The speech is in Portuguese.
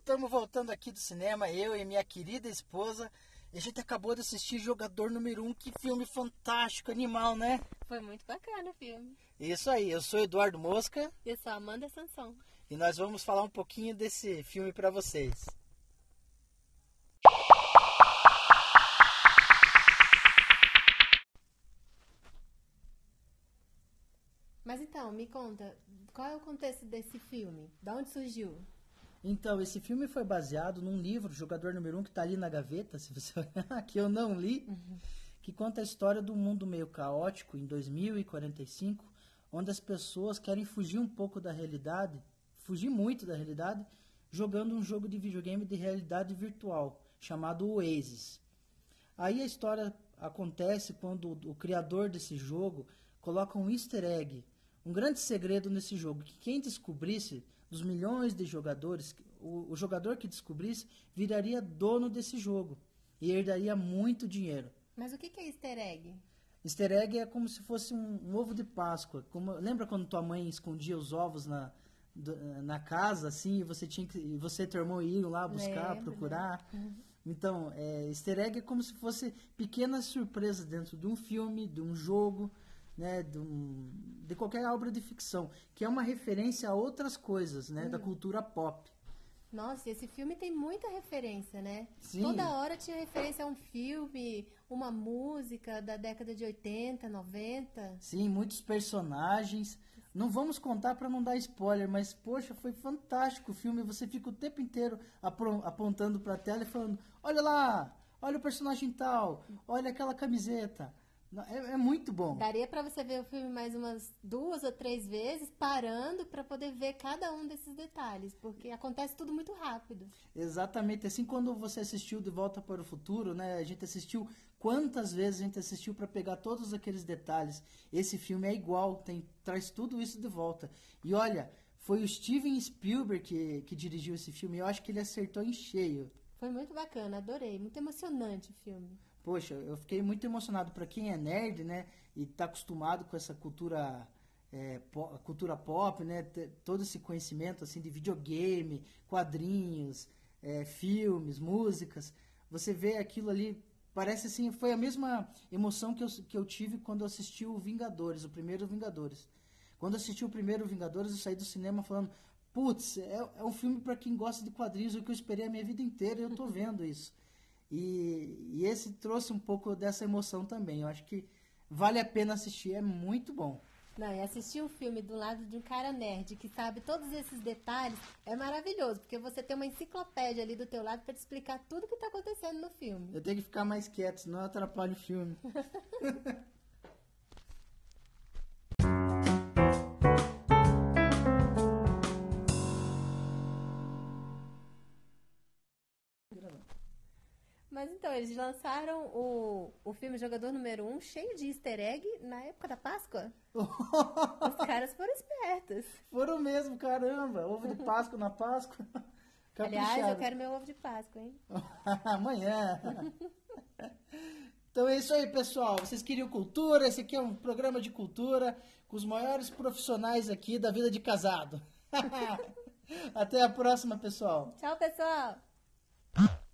estamos voltando aqui do cinema, eu e minha querida esposa. E a gente acabou de assistir Jogador Número 1, um, que filme fantástico, animal, né? Foi muito bacana o filme. Isso aí, eu sou Eduardo Mosca. Eu sou Amanda Sansão. E nós vamos falar um pouquinho desse filme para vocês. Mas então, me conta, qual é o contexto desse filme? Da onde surgiu? Então, esse filme foi baseado num livro, Jogador Número 1, um, que está ali na gaveta, se você olhar, que eu não li, uhum. que conta a história do mundo meio caótico em 2045, onde as pessoas querem fugir um pouco da realidade, fugir muito da realidade, jogando um jogo de videogame de realidade virtual, chamado Oasis. Aí a história acontece quando o, criador desse jogo coloca um easter egg, um grande segredo nesse jogo, que quem descobrisse dos milhões de jogadores, o, o jogador que descobrisse viraria dono desse jogo e herdaria muito dinheiro. Mas o que é easter egg? Easter egg é como se fosse um, um ovo de Páscoa. Como, lembra quando tua mãe escondia os ovos na, do, na casa, assim, e você tinha que, você e teu irmão iam lá buscar, procurar? Uhum. Então, é, easter egg é como se fosse pequenas surpresas dentro de um filme, de um jogo, né, de, um, de, qualquer obra de ficção, que é uma referência a outras coisas, né, da hum. cultura pop. Nossa, esse filme tem muita referência, né? Sim. Toda hora tinha referência a um filme, uma música da década de 80, 90. Sim, muitos personagens. Não vamos contar para não dar spoiler, mas poxa, foi fantástico o filme. Você fica o tempo inteiro apontando para a tela e falando: "Olha lá, olha o personagem tal, olha aquela camiseta, é, é, muito bom. Daria para você ver o filme mais umas duas ou três vezes, parando para poder ver cada um desses detalhes, porque acontece tudo muito rápido. Exatamente. Assim, quando você assistiu De Volta para o Futuro, né? A gente assistiu quantas vezes a gente assistiu para pegar todos aqueles detalhes. Esse filme é igual, tem traz tudo isso de volta. E olha, foi o Steven Spielberg que, que dirigiu esse filme. Eu acho que ele acertou em cheio. Foi muito bacana, adorei, muito emocionante o filme poxa, eu fiquei muito emocionado para quem é nerd, né, e está acostumado com essa cultura é, po cultura pop, né, todo esse conhecimento assim de videogame, quadrinhos, é, filmes, músicas, você vê aquilo ali parece assim, foi a mesma emoção que eu, que eu tive quando assisti o Vingadores, o primeiro Vingadores. Quando assisti o primeiro Vingadores, eu saí do cinema falando, putz, é, é um filme para quem gosta de quadrinhos, o que eu esperei a minha vida inteira, eu tô vendo isso. E, e, esse trouxe um pouco dessa emoção também. Eu acho que vale a pena assistir, é muito bom. Não, e assistir um filme do lado de um cara nerd que sabe todos esses detalhes é maravilhoso, porque você tem uma enciclopédia ali do teu lado para te explicar tudo que está acontecendo no filme. Eu tenho que ficar mais quieto, senão eu atrapalho o filme. Mas então, eles lançaram o, o filme Jogador Número 1 um, cheio de easter egg na época da Páscoa. Os caras foram espertos. Foram mesmo, caramba. Ovo de Páscoa na Páscoa. Aliás, eu quero meu ovo de Páscoa, hein? Amanhã. então é isso aí, pessoal. Vocês queriam cultura? Esse aqui é um programa de cultura com os maiores profissionais aqui da vida de casado. Até a próxima, pessoal. Tchau, pessoal.